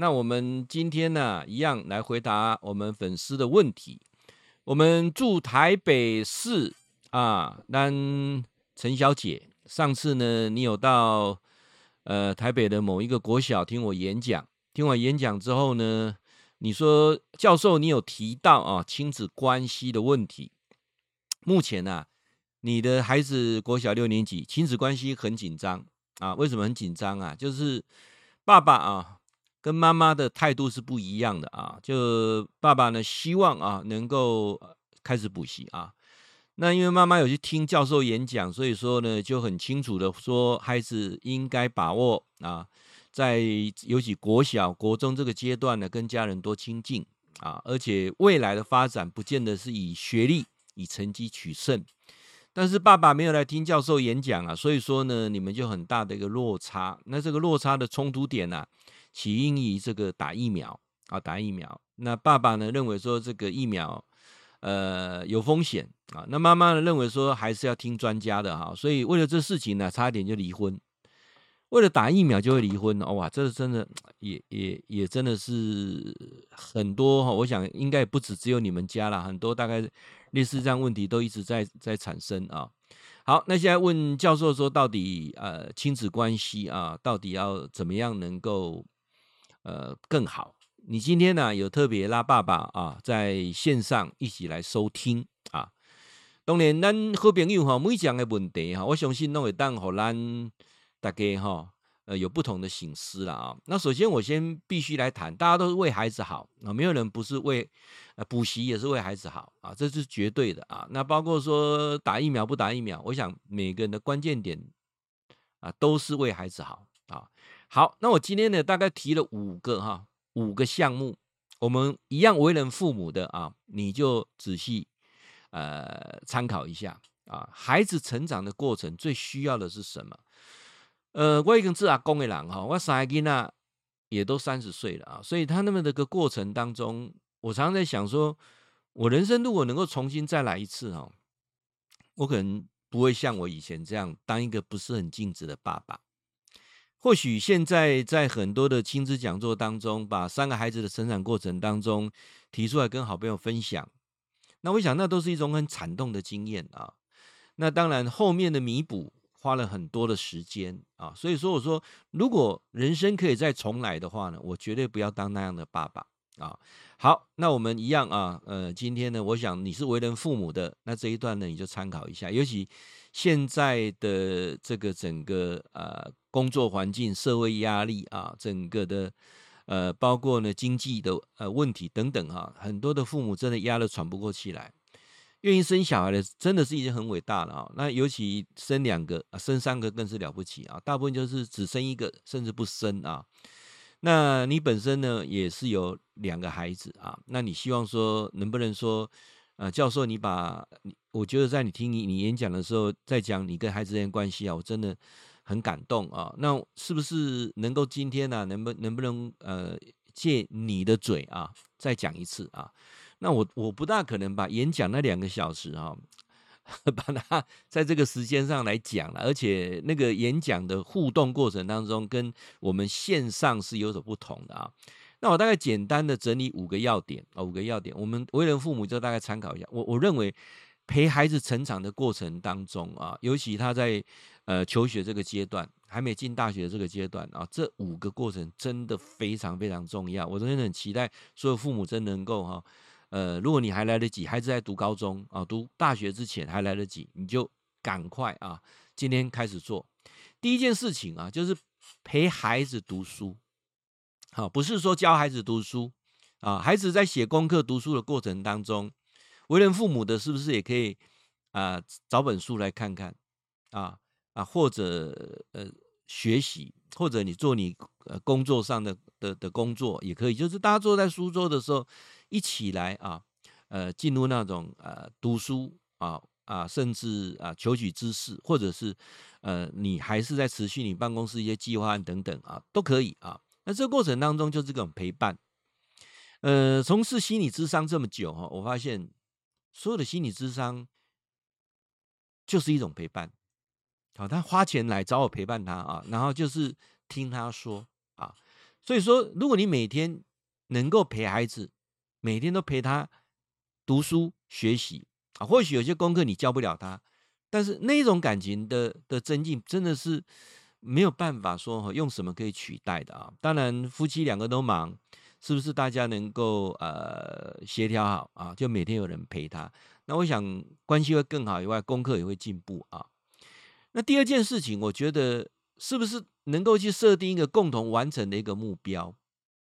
那我们今天呢，一样来回答我们粉丝的问题。我们住台北市啊，那陈小姐，上次呢，你有到呃台北的某一个国小听我演讲，听完演讲之后呢，你说教授，你有提到啊亲子关系的问题。目前呢、啊，你的孩子国小六年级，亲子关系很紧张啊？为什么很紧张啊？就是爸爸啊跟妈妈的态度是不一样的啊。就爸爸呢希望啊能够开始补习啊，那因为妈妈有去听教授演讲，所以说呢就很清楚的说，孩子应该把握啊，在尤其国小、国中这个阶段呢，跟家人多亲近啊，而且未来的发展不见得是以学历。以成绩取胜，但是爸爸没有来听教授演讲啊，所以说呢，你们就很大的一个落差。那这个落差的冲突点呢、啊，起因于这个打疫苗啊，打疫苗。那爸爸呢认为说这个疫苗呃有风险啊，那妈妈呢认为说还是要听专家的哈，所以为了这事情呢，差一点就离婚。为了打疫苗就会离婚哦，哇，这真的也也也真的是很多哈，我想应该不止只有你们家了，很多大概类似这样问题都一直在在产生啊。好，那现在问教授说，到底呃亲子关系啊，到底要怎么样能够呃更好？你今天呢有特别拉爸爸啊在线上一起来收听啊。当然，咱好朋友哈，每讲的问题哈，我相信都会当好咱。大家哈，呃，有不同的省思了啊。那首先我先必须来谈，大家都是为孩子好啊，没有人不是为呃补习也是为孩子好啊，这是绝对的啊。那包括说打疫苗不打疫苗，我想每个人的关键点啊都是为孩子好啊。好，那我今天呢大概提了五个哈，五个项目，我们一样为人父母的啊，你就仔细呃参考一下啊。孩子成长的过程最需要的是什么？呃，我已经是阿公的人哈，我三个囡仔也都三十岁了啊，所以他那么的个过程当中，我常常在想说，我人生如果能够重新再来一次哈，我可能不会像我以前这样当一个不是很尽职的爸爸。或许现在在很多的亲子讲座当中，把三个孩子的成长过程当中提出来跟好朋友分享，那我想那都是一种很惨痛的经验啊。那当然后面的弥补。花了很多的时间啊，所以说我说，如果人生可以再重来的话呢，我绝对不要当那样的爸爸啊。好，那我们一样啊，呃，今天呢，我想你是为人父母的，那这一段呢，你就参考一下。尤其现在的这个整个呃工作环境、社会压力啊，整个的呃包括呢经济的呃问题等等哈，很多的父母真的压得喘不过气来。愿意生小孩的真的是已经很伟大了啊！那尤其生两个啊，生三个更是了不起啊！大部分就是只生一个，甚至不生啊。那你本身呢，也是有两个孩子啊。那你希望说，能不能说，呃，教授，你把，我觉得在你听你你演讲的时候，在讲你跟孩子之间关系啊，我真的很感动啊。那是不是能够今天呢，啊，能不能不能呃，借你的嘴啊，再讲一次啊？那我我不大可能把演讲那两个小时哈，把它在这个时间上来讲了，而且那个演讲的互动过程当中，跟我们线上是有所不同的啊。那我大概简单的整理五个要点啊，五个要点，我们为人父母就大概参考一下。我我认为陪孩子成长的过程当中啊，尤其他在呃求学这个阶段，还没进大学这个阶段啊，这五个过程真的非常非常重要。我真的很期待所有父母真能够哈。呃，如果你还来得及，孩子在读高中啊，读大学之前还来得及，你就赶快啊，今天开始做第一件事情啊，就是陪孩子读书。好，不是说教孩子读书啊，孩子在写功课、读书的过程当中，为人父母的是不是也可以啊，找本书来看看啊啊，或者呃学习，或者你做你呃工作上的的的工作也可以，就是大家坐在书桌的时候。一起来啊，呃，进入那种呃读书啊啊，甚至啊求取知识，或者是呃你还是在持续你办公室一些计划案等等啊，都可以啊。那这个过程当中就是这种陪伴。呃，从事心理咨商这么久哈，我发现所有的心理智商就是一种陪伴。好，他花钱来找我陪伴他啊，然后就是听他说啊。所以说，如果你每天能够陪孩子，每天都陪他读书学习啊，或许有些功课你教不了他，但是那种感情的的增进，真的是没有办法说用什么可以取代的啊。当然，夫妻两个都忙，是不是大家能够呃协调好啊？就每天有人陪他，那我想关系会更好以外，功课也会进步啊。那第二件事情，我觉得是不是能够去设定一个共同完成的一个目标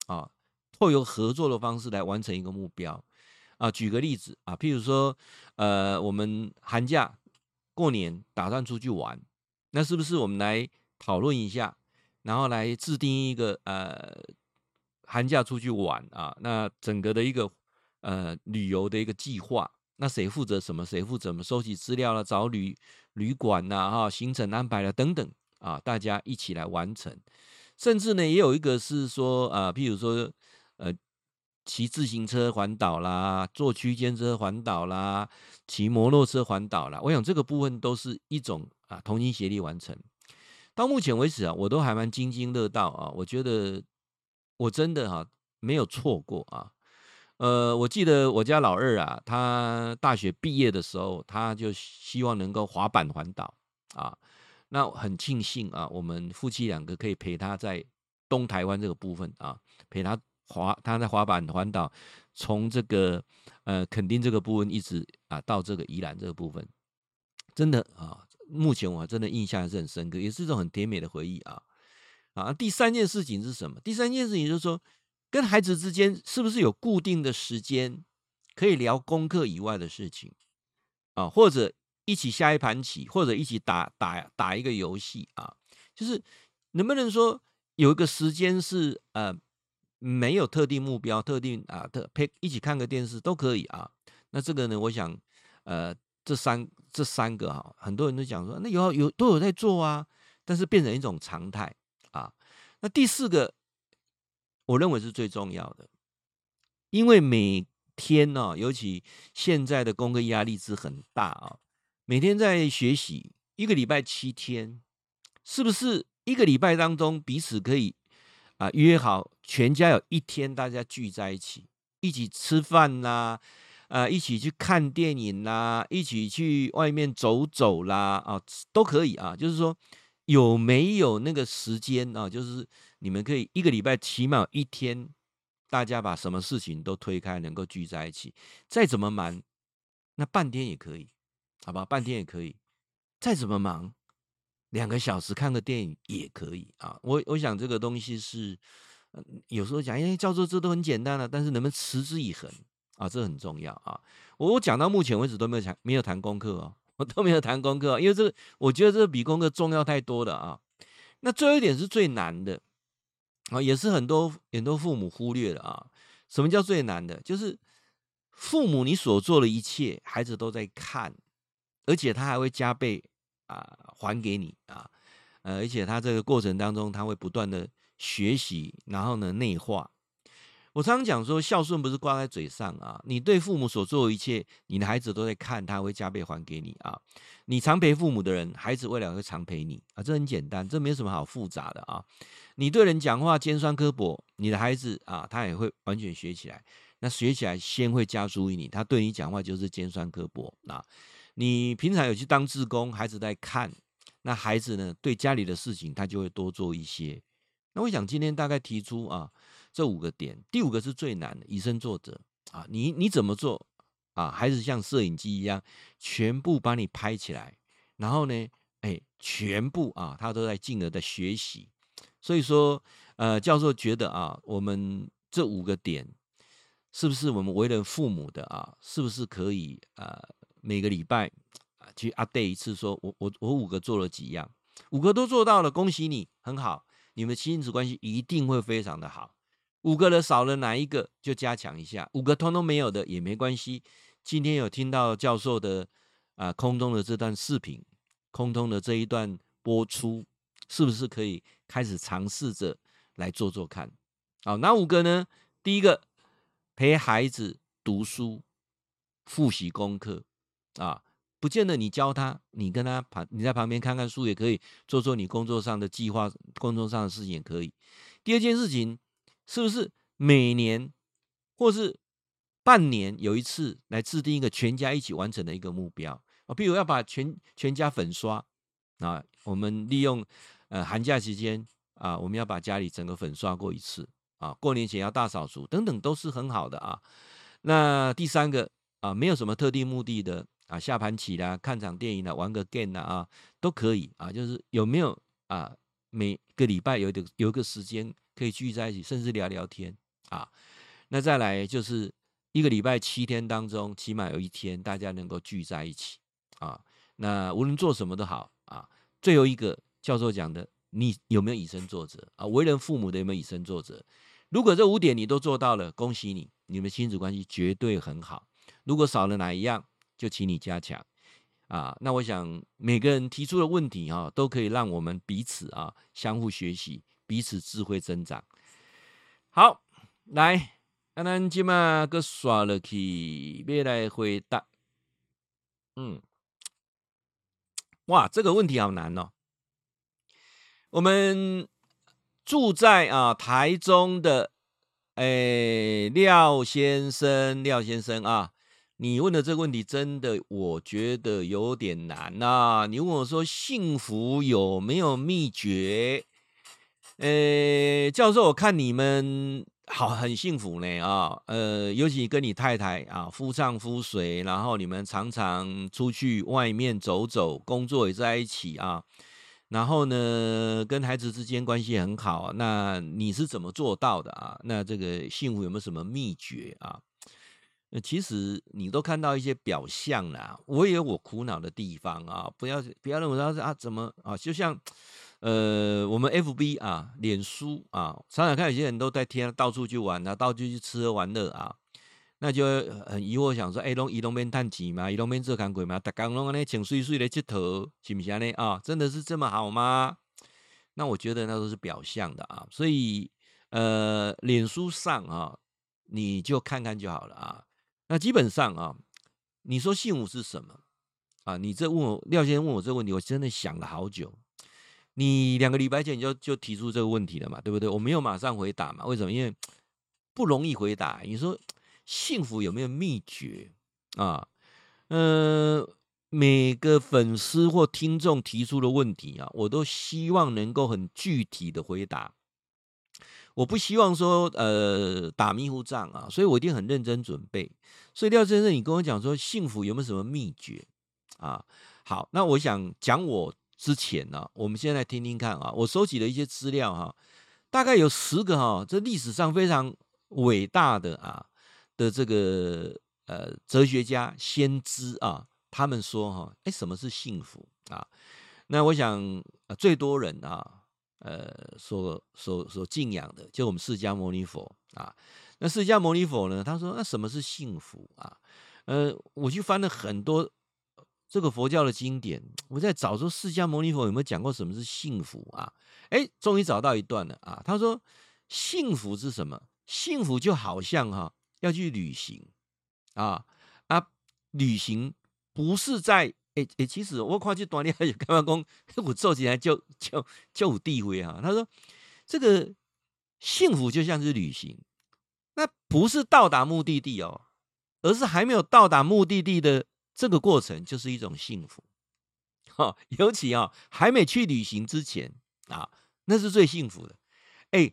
啊？透过合作的方式来完成一个目标啊。举个例子啊，譬如说，呃，我们寒假过年打算出去玩，那是不是我们来讨论一下，然后来制定一个呃寒假出去玩啊？那整个的一个呃旅游的一个计划。那谁负责什么？谁负责什么？收集资料了，找旅旅馆呐，哈，行程安排了等等啊，大家一起来完成。甚至呢，也有一个是说啊，譬如说，呃，骑自行车环岛啦，坐区间车环岛啦，骑摩托车环岛啦。我想这个部分都是一种啊，同心协力完成。到目前为止啊，我都还蛮津津乐道啊，我觉得我真的哈、啊、没有错过啊。呃，我记得我家老二啊，他大学毕业的时候，他就希望能够滑板环岛啊。那很庆幸啊，我们夫妻两个可以陪他在东台湾这个部分啊，陪他滑，他在滑板环岛，从这个呃垦丁这个部分一直啊到这个宜兰这个部分，真的啊，目前我真的印象还是很深刻，也是一种很甜美的回忆啊。啊，第三件事情是什么？第三件事情就是说。跟孩子之间是不是有固定的时间可以聊功课以外的事情啊？或者一起下一盘棋，或者一起打打打一个游戏啊？就是能不能说有一个时间是呃没有特定目标、特定啊特陪一起看个电视都可以啊？那这个呢，我想呃这三这三个哈，很多人都讲说那有有都有在做啊，但是变成一种常态。那第四个。我认为是最重要的，因为每天呢，尤其现在的功课压力是很大啊，每天在学习，一个礼拜七天，是不是一个礼拜当中彼此可以啊约好全家有一天大家聚在一起，一起吃饭啦，啊，一起去看电影啦，一起去外面走走啦，啊，都可以啊，就是说有没有那个时间啊，就是。你们可以一个礼拜起码一天，大家把什么事情都推开，能够聚在一起。再怎么忙，那半天也可以，好吧？半天也可以。再怎么忙，两个小时看个电影也可以啊。我我想这个东西是，有时候讲，哎，教授这都很简单了，啊，但是能不能持之以恒啊？这很重要啊。我我讲到目前为止都没有讲，没有谈功课哦，我 都没有谈功课，因为这个我觉得这个比功课重要太多了啊。那最后一点是最难的。啊，也是很多很多父母忽略了啊。什么叫最难的？就是父母你所做的一切，孩子都在看，而且他还会加倍啊还给你啊。呃，而且他这个过程当中，他会不断的学习，然后呢内化。我常常讲说，孝顺不是挂在嘴上啊，你对父母所做的一切，你的孩子都在看，他会加倍还给你啊。你常陪父母的人，孩子未来会常陪你啊，这很简单，这没什么好复杂的啊。你对人讲话尖酸刻薄，你的孩子啊，他也会完全学起来。那学起来先会加注意你，他对你讲话就是尖酸刻薄啊。你平常有去当志工，孩子在看，那孩子呢，对家里的事情他就会多做一些。那我想今天大概提出啊。这五个点，第五个是最难的，以身作则啊！你你怎么做啊？还是像摄影机一样，全部把你拍起来，然后呢，哎，全部啊，他都在进而的学习。所以说，呃，教授觉得啊，我们这五个点，是不是我们为人父母的啊，是不是可以呃，每个礼拜啊去 update 一次说，说我我我五个做了几样，五个都做到了，恭喜你，很好，你们亲子关系一定会非常的好。五个的少了哪一个就加强一下，五个通通没有的也没关系。今天有听到教授的啊、空中的这段视频，空中的这一段播出，是不是可以开始尝试着来做做看？好，哪五个呢？第一个陪孩子读书、复习功课啊，不见得你教他，你跟他旁你在旁边看看书也可以，做做你工作上的计划，工作上的事情也可以。第二件事情，是不是每年或是半年有一次来制定一个全家一起完成的一个目标啊？比如要把全全家粉刷啊，我们利用呃寒假期间啊，我们要把家里整个粉刷过一次啊，过年前要大扫除等等，都是很好的啊。那第三个啊，没有什么特定目的的啊，下盘棋啦，看场电影啦，玩个 game 啦啊，都可以啊。就是有没有啊，每个礼拜有点有个时间可以聚在一起，甚至聊聊天啊。那再来就是一个礼拜七天当中，起码有一天大家能够聚在一起啊。那无论做什么都好啊。最后一个教授讲的，你有没有以身作则啊？为人父母的有没有以身作则？如果这五点你都做到了，恭喜你。你们亲子关系绝对很好。如果少了哪一样，就请你加强啊。那我想每个人提出的问题啊，都可以让我们彼此啊相互学习，彼此智慧增长。好，来，那咱今嘛个刷了去，别来回答。嗯，哇，这个问题好难哦。我们住在啊台中的。哎，廖先生，廖先生啊，你问的这个问题真的，我觉得有点难呐、啊。你问我说幸福有没有秘诀？呃，教授，我看你们好很幸福呢啊，呃，尤其跟你太太啊，夫唱夫随，然后你们常常出去外面走走，工作也在一起啊。然后呢，跟孩子之间关系很好，那你是怎么做到的啊？那这个幸福有没有什么秘诀啊？那其实你都看到一些表象啦，我也有我苦恼的地方啊。不要不要认为说啊，怎么啊？就像呃，我们 FB 啊，脸书啊，常常看有些人都在天到处去玩啊，到处去吃喝玩乐啊。那就很疑惑，想说，哎，拢移动边叹气嘛，移动边做工贵嘛，大家拢安尼请睡睡来佚佗，是不是安尼啊？真的是这么好吗？那我觉得那都是表象的啊。所以，呃，脸书上啊，你就看看就好了啊。那基本上啊，你说幸福是什么啊？你这问我廖先生问我这个问题，我真的想了好久。你两个礼拜前你就就提出这个问题了嘛，对不对？我没有马上回答嘛，为什么？因为不容易回答。你说。幸福有没有秘诀啊？呃，每个粉丝或听众提出的问题啊，我都希望能够很具体的回答。我不希望说呃打迷糊仗啊，所以我一定很认真准备。所以廖先生，你跟我讲说幸福有没有什么秘诀啊？好，那我想讲我之前呢、我们先来听听看啊，我收集了一些资料哈、大概有十个哈、这历史上非常伟大的啊。的这个呃哲学家先知啊，他们说哈，哎，什么是幸福啊？那我想最多人啊，呃，所所所敬仰的，就我们释迦牟尼佛啊。那释迦牟尼佛呢，他说，那什么是幸福啊？呃，我去翻了很多这个佛教的经典，我在找说释迦牟尼佛有没有讲过什么是幸福啊？哎，终于找到一段了啊。他说，幸福是什么？幸福就好像哈。要去旅行啊啊！旅行不是在哎哎，其实我看这段你还有干嘛讲？我做起来就就就有地位啊。他说，这个幸福就像是旅行，那不是到达目的地哦，而是还没有到达目的地的这个过程，就是一种幸福。哈，尤其啊，还没去旅行之前啊，那是最幸福的。哎。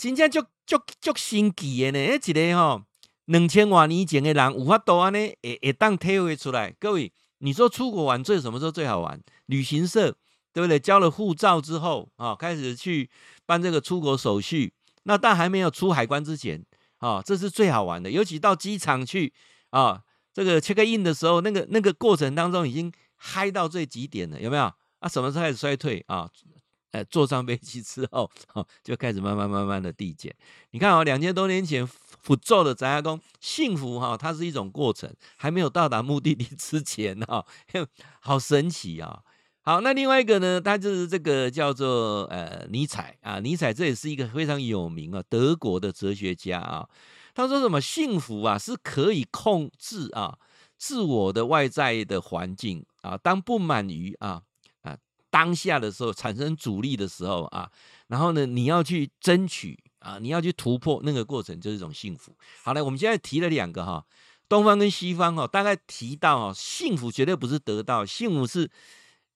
真正足足足神奇的呢！一个吼，两千多年前的人有法度安尼，会会当体会出来。各位，你说出国玩最什么时候最好玩？旅行社对不对？交了护照之后啊，开始去办这个出国手续。那但还没有出海关之前啊，这是最好玩的。尤其到机场去啊，这个 check in 的时候，那个那个过程当中已经嗨到最极点了，有没有？啊，什么时候开始衰退啊？呃，坐上飞机之后，哦，就开始慢慢慢慢的递减。你看哦，两千多年前佛祖的杂工幸福哈，它是一种过程，还没有到达目的地之前哈，好神奇啊！好，那另外一个呢，他就是这个叫做呃尼采啊，尼采这也是一个非常有名啊，德国的哲学家啊。他说什么幸福啊是可以控制啊自我的外在的环境啊，当不满于啊啊。当下的时候产生阻力的时候啊，然后呢，你要去争取啊，你要去突破那个过程，就是一种幸福。好了，我们现在提了两个哈，东方跟西方哈，大概提到哈，幸福绝对不是得到，幸福是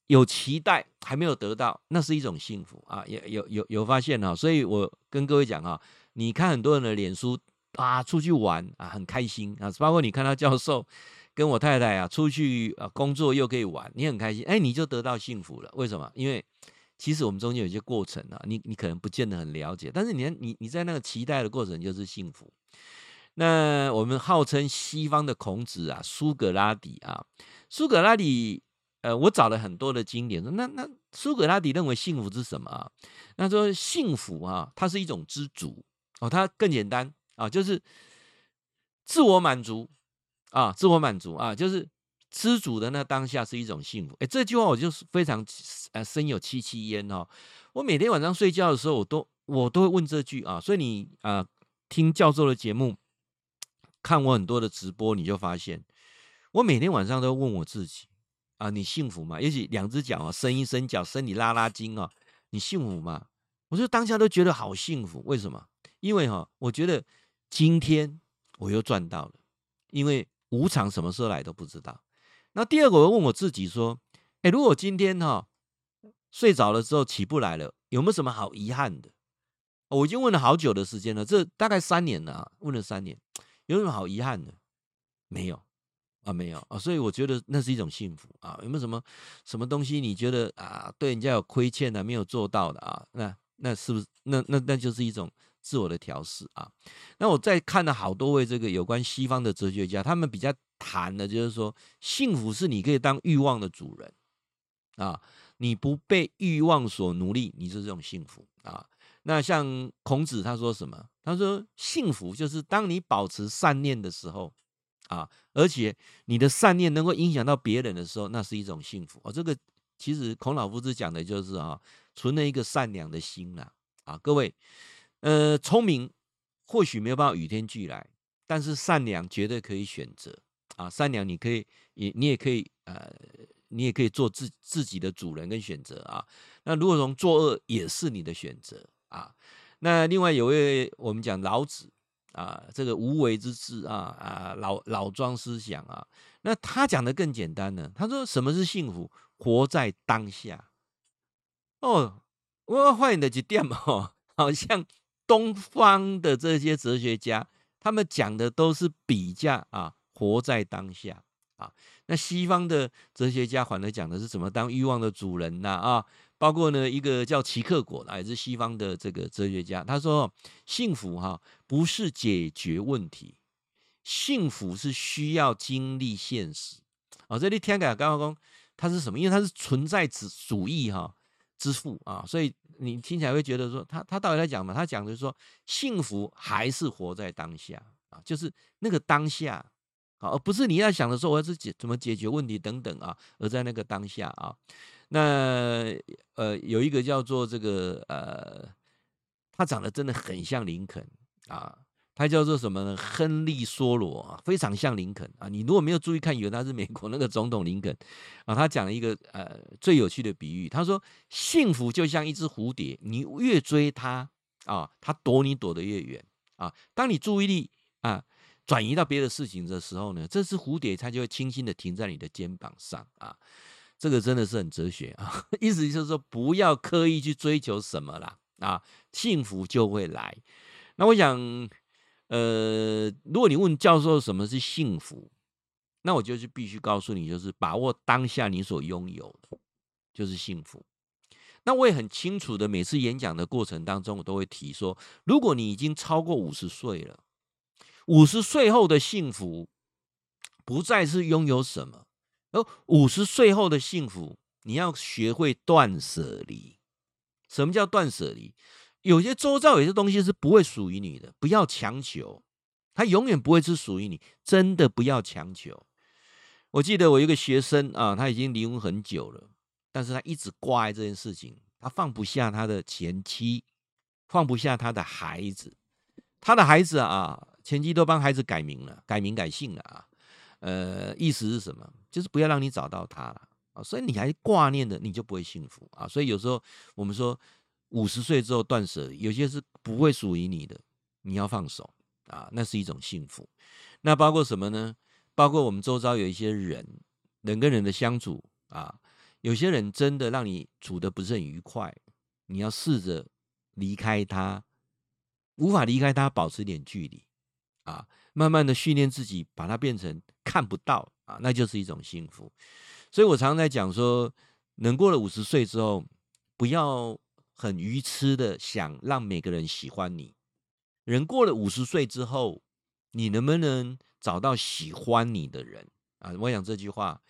有期待还没有得到，那是一种幸福啊。有有有有发现哈，所以我跟各位讲哈，你看很多人的脸书啊，出去玩啊，很开心啊，包括你看到教授。跟我太太啊出去啊工作又可以玩，你很开心，哎，你就得到幸福了。为什么？因为其实我们中间有些过程啊，你你可能不见得很了解，但是你你你在那个期待的过程就是幸福。那我们号称西方的孔子啊，苏格拉底啊，苏格拉底，呃，我找了很多的经典，说那那苏格拉底认为幸福是什么啊？那说幸福啊，它是一种知足哦，它更简单啊，就是自我满足。啊，自我满足啊，就是知足的那当下是一种幸福。哎，这句话我就是非常呃深有戚戚焉哦。我每天晚上睡觉的时候，我都我都会问这句啊。所以你啊、听教授的节目，看我很多的直播，你就发现我每天晚上都问我自己啊，你幸福吗？也许两只脚啊，伸一伸脚，身体拉拉筋啊，你幸福吗？我就当下都觉得好幸福。为什么？因为哈、我觉得今天我又赚到了，因为。无常什么时候来都不知道。那第二个，我问我自己说：“哎，如果今天哈睡着了之后起不来了，有没有什么好遗憾的？”我已经问了好久的时间了，这大概三年了，问了三年，有什么好遗憾的？没有啊，没有啊。所以我觉得那是一种幸福啊。有没有什么什么东西你觉得啊，对人家有亏欠的，没有做到的啊？那那是不是那那那就是一种？自我的调试啊，那我再看了好多位这个有关西方的哲学家，他们比较谈的就是说，幸福是你可以当欲望的主人啊，你不被欲望所奴隶，你是这种幸福啊。那像孔子他说什么？他说幸福就是当你保持善念的时候啊，而且你的善念能够影响到别人的时候，那是一种幸福。哦，这个其实孔老夫子讲的就是啊，存了一个善良的心啊啊，各位。呃，聪明或许没有办法与天俱来，但是善良绝对可以选择啊！善良你可以，也你也可以，呃，你也可以做自自己的主人跟选择啊。那如果从作恶也是你的选择啊。那另外有位我们讲老子啊，这个无为之治啊啊，老老庄思想啊，那他讲的更简单呢。他说什么是幸福？活在当下。哦，我要换你的几点哦，好像。东方的这些哲学家，他们讲的都是比较啊，活在当下啊。那西方的哲学家反而讲的是怎么当欲望的主人呐啊。包括呢一个叫齐克果的，也是西方的这个哲学家，他说幸福哈不是解决问题，幸福是需要经历现实。哦，这里天改刚刚讲他是什么？因为他是存在主主义哈之父啊，所以。你听起来会觉得说他他到底在讲嘛？他讲的是说幸福还是活在当下啊，就是那个当下啊，而不是你要想的说我要是解怎么解决问题等等啊，而在那个当下啊。那呃有一个叫做这个呃，他长得真的很像林肯啊。他叫做什么呢？亨利·梭罗啊，非常像林肯啊。你如果没有注意看，以为他是美国那个总统林肯啊。他讲了一个呃最有趣的比喻，他说：幸福就像一只蝴蝶，你越追它啊，它躲你躲得越远啊。当你注意力啊转移到别的事情的时候呢，这只蝴蝶它就会轻轻的停在你的肩膀上啊。这个真的是很哲学啊，意思就是说不要刻意去追求什么啦啊，幸福就会来。那我想。呃，如果你问教授什么是幸福，那我就是必须告诉你，就是把握当下你所拥有的，就是幸福。那我也很清楚的，每次演讲的过程当中，我都会提说，如果你已经超过五十岁了，五十岁后的幸福不再是拥有什么，而五十岁后的幸福，你要学会断舍离。什么叫断舍离？有些周遭有些东西是不会属于你的，不要强求，它永远不会是属于你。真的不要强求。我记得我一个学生啊，他已经离婚很久了，但是他一直挂碍这件事情，他放不下他的前妻，放不下他的孩子。他的孩子啊，前妻都帮孩子改名了，改名改姓了啊。呃，意思是什么？就是不要让你找到他了啊，所以你还挂念的，你就不会幸福啊。所以有时候我们说五十岁之后断舍离，有些是不会属于你的，你要放手啊，那是一种幸福。那包括什么呢？包括我们周遭有一些人，人跟人的相处啊，有些人真的让你处得不是很愉快，你要试着离开他，无法离开他，保持一点距离啊，慢慢的训练自己，把它变成看不到啊，那就是一种幸福。所以我常常在讲说，能过了五十岁之后，不要很愚痴的想让每个人喜欢你。人过了五十岁之后，你能不能找到喜欢你的人啊？我想这句话，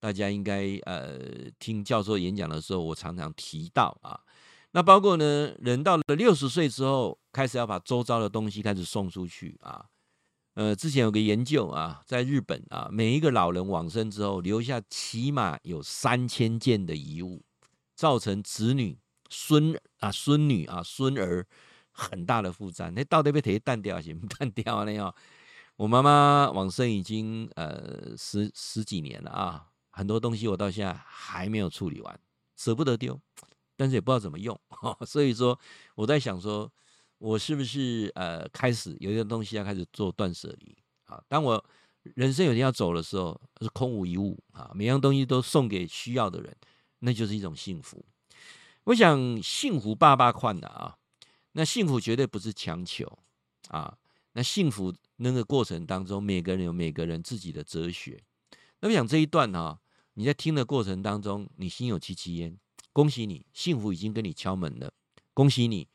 大家应该呃听教授演讲的时候，我常常提到啊。那包括呢，人到了六十岁之后，开始要把周遭的东西开始送出去啊。呃，之前有个研究啊，在日本啊，每一个老人往生之后，留下起码有三千件的遗物，造成子女、孙啊、孙女啊、孙儿很大的负担。那到底被谁淡掉行不淡掉呢？要我妈妈往生已经呃十十几年了啊，很多东西我到现在还没有处理完，舍不得丢，但是也不知道怎么用，所以说我在想说。我是不是呃开始有一些东西要开始做断舍离啊？当我人生有一天要走的时候，是空无一物啊，每样东西都送给需要的人，那就是一种幸福。我想幸福爸爸宽的啊，那幸福绝对不是强求啊。那幸福那个过程当中，每个人有每个人自己的哲学。那我想这一段啊，你在听的过程当中，你心有戚戚焉，恭喜你，幸福已经跟你敲门了，恭喜你。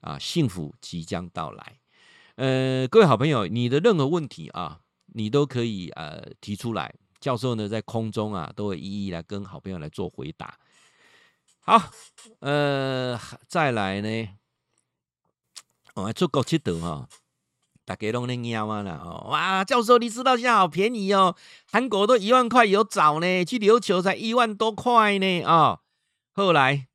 啊，幸福即将到来。呃，各位好朋友，你的任何问题啊，你都可以呃提出来，教授呢在空中啊都会一一来跟好朋友来做回答。好，呃，再来呢，我们出国去读哈，大家拢在喵啊啦哦，哇，教授你知道现在好便宜哦，韩国都一万块有找呢，去琉球才一万多块呢啊、哦。后来，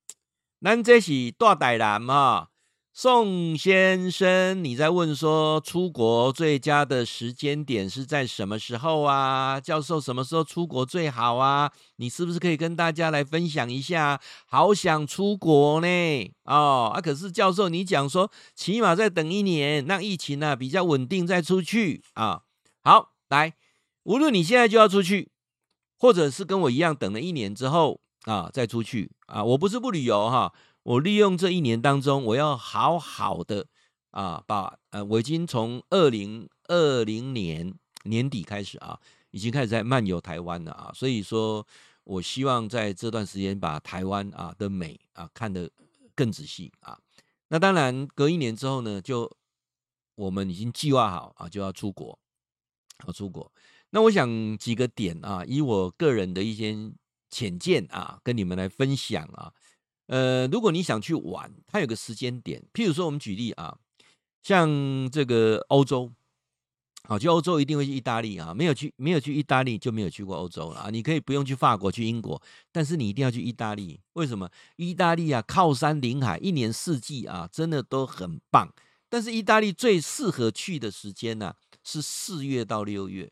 咱这是大台南哦。宋先生，你在问说出国最佳的时间点是在什么时候啊？教授什么时候出国最好啊？你是不是可以跟大家来分享一下？好想出国呢！哦啊，可是教授你讲说，起码再等一年，让疫情呢、啊、比较稳定再出去啊。好，来，无论你现在就要出去，或者是跟我一样等了一年之后啊再出去啊，我不是不旅游哈。我利用这一年当中，我要好好的啊，把呃，我已经从二零二零年年底开始啊，已经开始在漫游台湾了啊，所以说，我希望在这段时间把台湾啊的美啊看得更仔细啊。那当然，隔一年之后呢，就我们已经计划好啊，就要出国，要出国。那我想几个点啊，以我个人的一些浅见啊，跟你们来分享啊。呃，如果你想去玩，它有个时间点。譬如说，我们举例啊，像这个欧洲，好，去欧洲一定会去意大利啊。没有去，没有去意大利就没有去过欧洲了啊。你可以不用去法国、去英国，但是你一定要去意大利。为什么？意大利啊，靠山临海，一年四季啊，真的都很棒。但是意大利最适合去的时间呢，是四月到六月，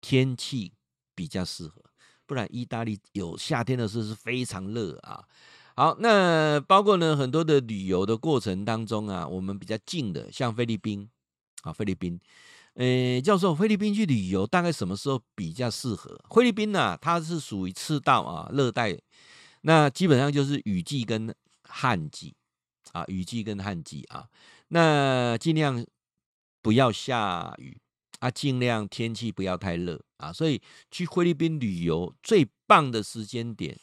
天气比较适合。不然，意大利有夏天的时候是非常热啊。好，那包括呢，很多的旅游的过程当中啊，我们比较近的，像菲律宾，啊，菲律宾，呃，教授，菲律宾去旅游大概什么时候比较适合？菲律宾呢、它是属于赤道啊，热带，那基本上就是雨季跟旱季，啊，雨季跟旱季啊，那尽量不要下雨啊，尽量天气不要太热啊，所以去菲律宾旅游最棒的时间点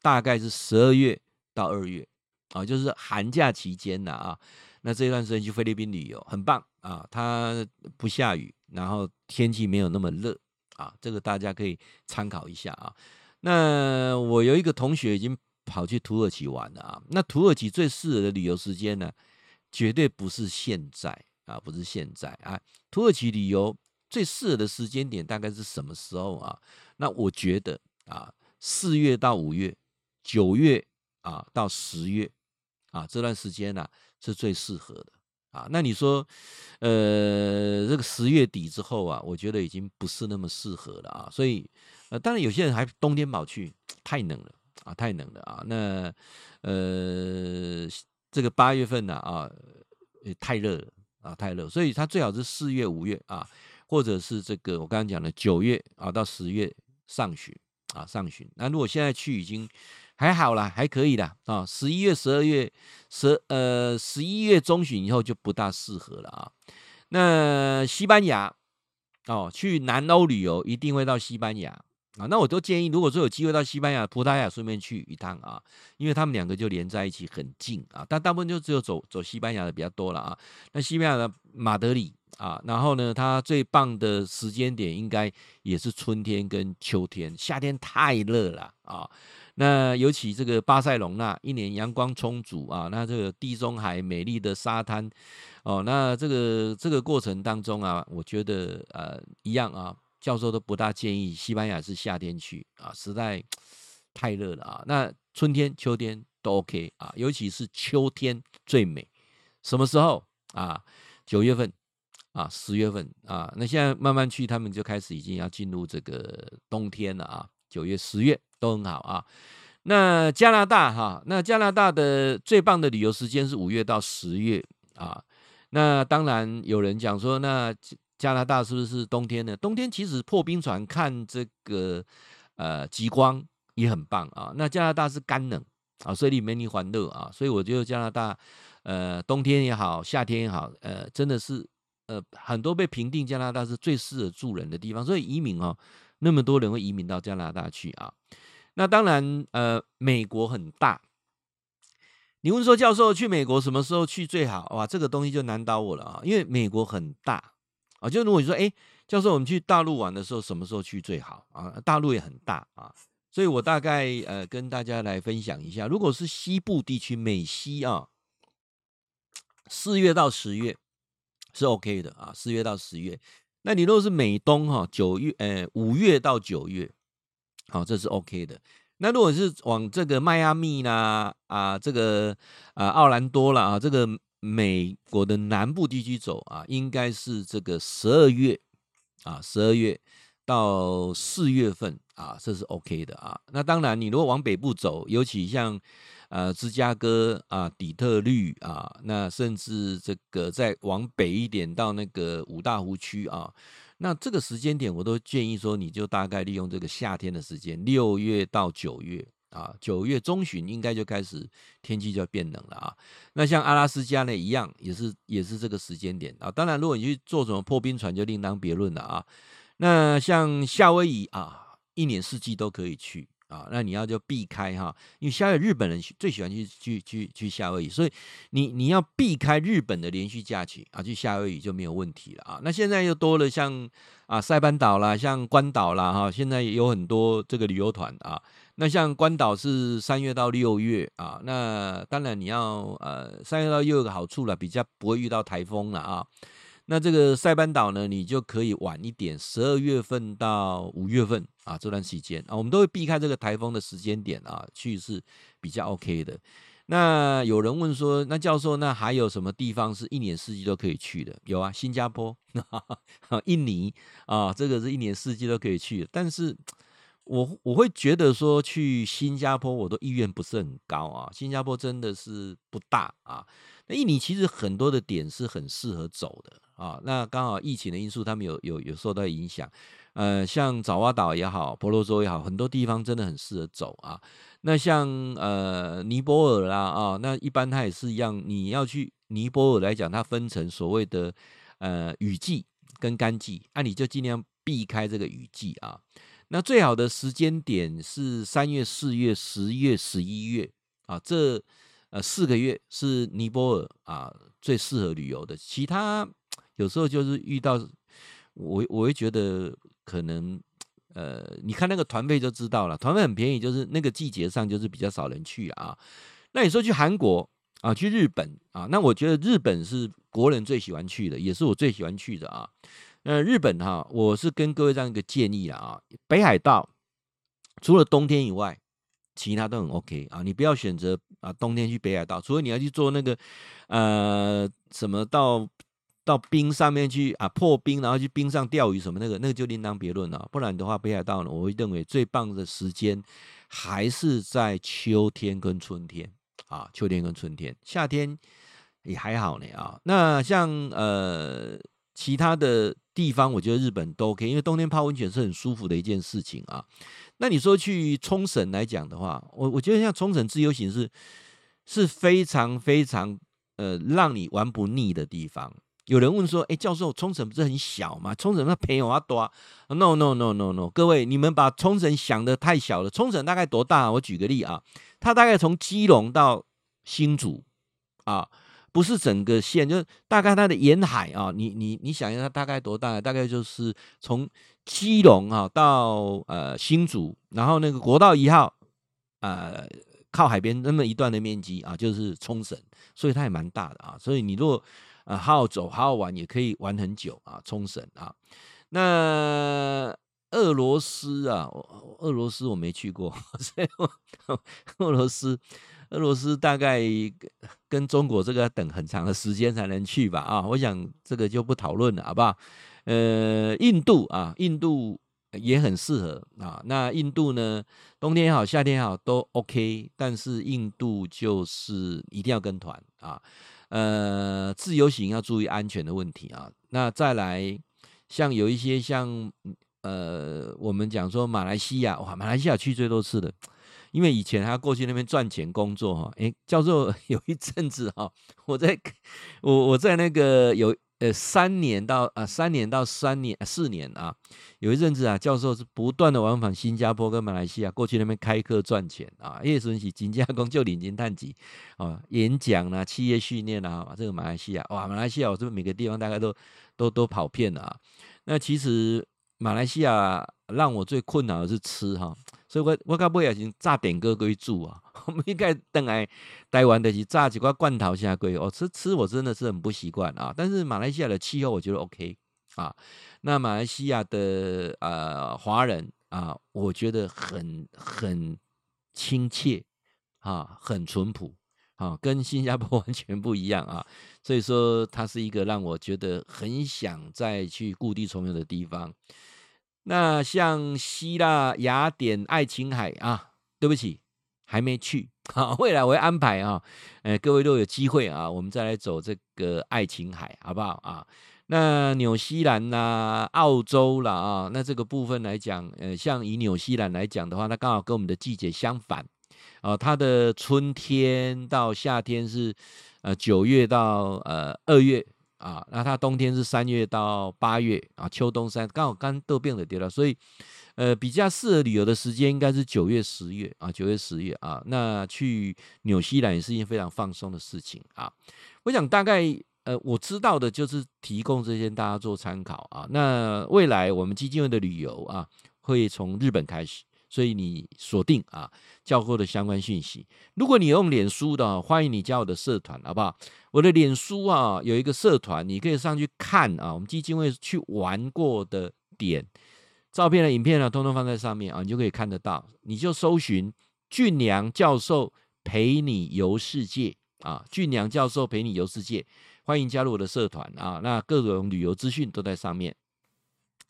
大概是十二月。到二月啊，就是寒假期间呢啊，那这段时间去菲律宾旅游很棒啊，它不下雨，然后天气没有那么热啊，这个大家可以参考一下啊。那我有一个同学已经跑去土耳其玩了啊，那土耳其最适合的旅游时间呢，绝对不是现在啊，不是现在啊，土耳其旅游最适合的时间点大概是什么时候啊？那我觉得啊，四月到五月，九月。啊，到十月，啊，这段时间呢、是最适合的啊。那你说，呃，这个十月底之后啊，我觉得已经不是那么适合了啊。所以，呃，当然有些人还冬天跑去，太冷了啊，太冷了啊。那呃，这个八月份呢啊，太热了啊，太热，所以它最好是四月、五月啊，或者是这个我刚刚讲的九月啊到十月上旬啊上旬。那如果现在去已经还好啦，还可以啦啊。十一月、十二月、十呃十一月中旬以后就不大适合了啊。那西班牙哦，去南欧旅游一定会到西班牙啊。那我都建议，如果说有机会到西班牙、葡萄牙，顺便去一趟啊，因为他们两个就连在一起很近啊。但大部分就只有走走西班牙的比较多了啊。那西班牙的马德里啊，然后呢，它最棒的时间点应该也是春天跟秋天，夏天太热了啊。那尤其这个巴塞隆纳，一年阳光充足啊，那这个地中海美丽的沙滩，哦，那这个这个过程当中啊，我觉得呃一样啊，教授都不大建议西班牙是夏天去啊，实在太热了啊。那春天、秋天都 OK 啊，尤其是秋天最美，什么时候啊？九月份啊，十月份啊，那现在慢慢去，他们就开始已经要进入这个冬天了啊，九月、十月。都很好啊。那加拿大哈，那加拿大的最棒的旅游时间是五月到十月啊。那当然有人讲说，那加拿大是不是冬天呢？冬天其实破冰船看这个呃极光也很棒啊。那加拿大是干冷啊，所以里面你欢乐啊。所以我觉得加拿大呃冬天也好，夏天也好，呃真的是呃很多被评定加拿大是最适合住人的地方。所以移民哦，那么多人会移民到加拿大去啊。那当然，呃，美国很大。你问说，教授去美国什么时候去最好？哇，这个东西就难倒我了啊！因为美国很大啊。就如果你说，哎，教授，我们去大陆玩的时候，什么时候去最好啊？大陆也很大啊，所以我大概呃跟大家来分享一下。如果是西部地区，美西啊，四月到十月是 OK 的啊，四月到十月。那你如果是美东哈，九月呃五月到九月。好，这是 OK 的。那如果是往这个迈阿密啦啊，这个啊奥兰多啦啊，这个美国的南部地区走啊，应该是这个十二月啊，十二月到四月份啊，这是 OK 的啊。那当然，你如果往北部走，尤其像呃芝加哥啊、底特律啊，那甚至这个再往北一点到那个五大湖区啊。那这个时间点，我都建议说，你就大概利用这个夏天的时间，六月到九月啊，九月中旬应该就开始天气就要变冷了啊。那像阿拉斯加呢，一样也是也是这个时间点啊。当然，如果你去做什么破冰船，就另当别论了啊。那像夏威夷啊，一年四季都可以去。啊，那你要就避开哈，因为夏威夷日本人最喜欢去去去去夏威夷，所以你你要避开日本的连续假期啊，去夏威夷就没有问题了啊。那现在又多了像啊塞班岛啦，像关岛啦哈，现在也有很多这个旅游团啊。那像关岛是三月到六月啊，那当然你要呃三月到六月有个好处了，比较不会遇到台风了啊。那这个塞班岛呢，你就可以晚一点，十二月份到五月份啊，这段时间啊，我们都会避开这个台风的时间点啊，去是比较 OK 的。那有人问说，那教授，那还有什么地方是一年四季都可以去的？有啊，新加坡、印尼啊，这个是一年四季都可以去。但是我我会觉得说，去新加坡我都意愿不是很高啊，新加坡真的是不大啊。那印尼其实很多的点是很适合走的。啊，那刚好疫情的因素，他们有有有受到影响，呃，像爪哇岛也好，婆罗洲也好，很多地方真的很适合走啊。那像呃尼泊尔啦啊，那一般它也是一样，你要去尼泊尔来讲，它分成所谓的呃雨季跟干季，那、你就尽量避开这个雨季啊。那最好的时间点是三月、四月、十月、十一月啊，这呃四个月是尼泊尔啊最适合旅游的，其他。有时候就是遇到我，我会觉得可能，呃，你看那个团费就知道了，团费很便宜，就是那个季节上就是比较少人去啊。那你说去韩国啊，去日本啊，那我觉得日本是国人最喜欢去的，也是我最喜欢去的啊。那日本哈、我是跟各位这样一个建议啊，北海道除了冬天以外，其他都很 OK 啊。你不要选择啊冬天去北海道，除非你要去做那个呃什么到。到冰上面去啊破冰，然后去冰上钓鱼什么那个那个就另当别论了。不然的话，北海道呢，我会认为最棒的时间还是在秋天跟春天啊，秋天跟春天，夏天也还好呢啊。那像呃其他的地方，我觉得日本都 OK，因为冬天泡温泉是很舒服的一件事情啊。那你说去冲绳来讲的话，我我觉得像冲绳自由行是是非常非常呃让你玩不腻的地方。有人问说：“哎，教授，冲绳不是很小吗？冲绳那朋友要多？”No No No No No，各位，你们把冲绳想得太小了。冲绳大概多大？我举个例啊，它大概从基隆到新竹啊，不是整个县，就是大概它的沿海啊。你你你想一下，它大概多大？大概就是从基隆啊到呃新竹，然后那个国道一号呃靠海边那么一段的面积啊，就是冲绳，所以它也蛮大的啊。所以你如果啊，好走，好玩，也可以玩很久啊。冲绳啊，那俄罗斯啊，俄罗斯我没去过，所以我俄罗斯，俄罗斯大概跟中国这个等很长的时间才能去吧。啊，我想这个就不讨论了，好不好？呃，印度啊，印度也很适合啊。那印度呢，冬天也好，夏天也好都 OK，但是印度就是一定要跟团啊。呃，自由行要注意安全的问题啊。那再来，像有一些像呃，我们讲说马来西亚，哇，马来西亚去最多次的，因为以前他过去那边赚钱工作哈。诶，教授 有一阵子哈，我在 我我在那个有。呃，三年到啊，三年到三年四年啊，有一阵子啊，教授是不断的往返新加坡跟马来西亚，过去那边开课赚钱啊，叶顺喜金加工就领金探级啊，演讲啊，企业训练啊，这个马来西亚哇，马来西亚我这每个地方大概都都都跑遍了啊。那其实马来西亚让我最困扰的是吃哈。所以我我到尾也是炸点哥归住啊，我们应该等来台湾的是炸几块罐头下归哦，吃吃我真的是很不习惯啊。但是马来西亚的气候我觉得 OK 啊，那马来西亚的呃华人啊，我觉得很很亲切啊，很淳朴啊，跟新加坡 完全不一样啊。所以说它是一个让我觉得很想再去故地重游的地方。那像希腊雅典爱琴海啊，对不起，还没去。好，未来我会安排啊。呃，各位都有机会啊，我们再来走这个爱琴海，好不好啊？那纽西兰呐、啊，澳洲啦啊，那这个部分来讲，呃，像以纽西兰来讲的话，它刚好跟我们的季节相反啊。它的春天到夏天是呃九月到呃二月。啊，那它冬天是三月到八月啊，秋冬三刚好刚都变了跌了，所以呃比较适合旅游的时间应该是九月十月啊，九月十月啊，那去纽西兰也是一件非常放松的事情啊。我想大概呃我知道的就是提供这些大家做参考啊。那未来我们基金会的旅游啊，会从日本开始。所以你锁定啊教授的相关讯息。如果你用脸书的，欢迎你加我的社团，好不好？我的脸书啊有一个社团，你可以上去看啊。我们基金会去玩过的点，照片的影片啊，通通放在上面啊，你就可以看得到。你就搜寻俊良教授陪你游世界啊，俊良教授陪你游世界，欢迎加入我的社团啊。那各种旅游资讯都在上面。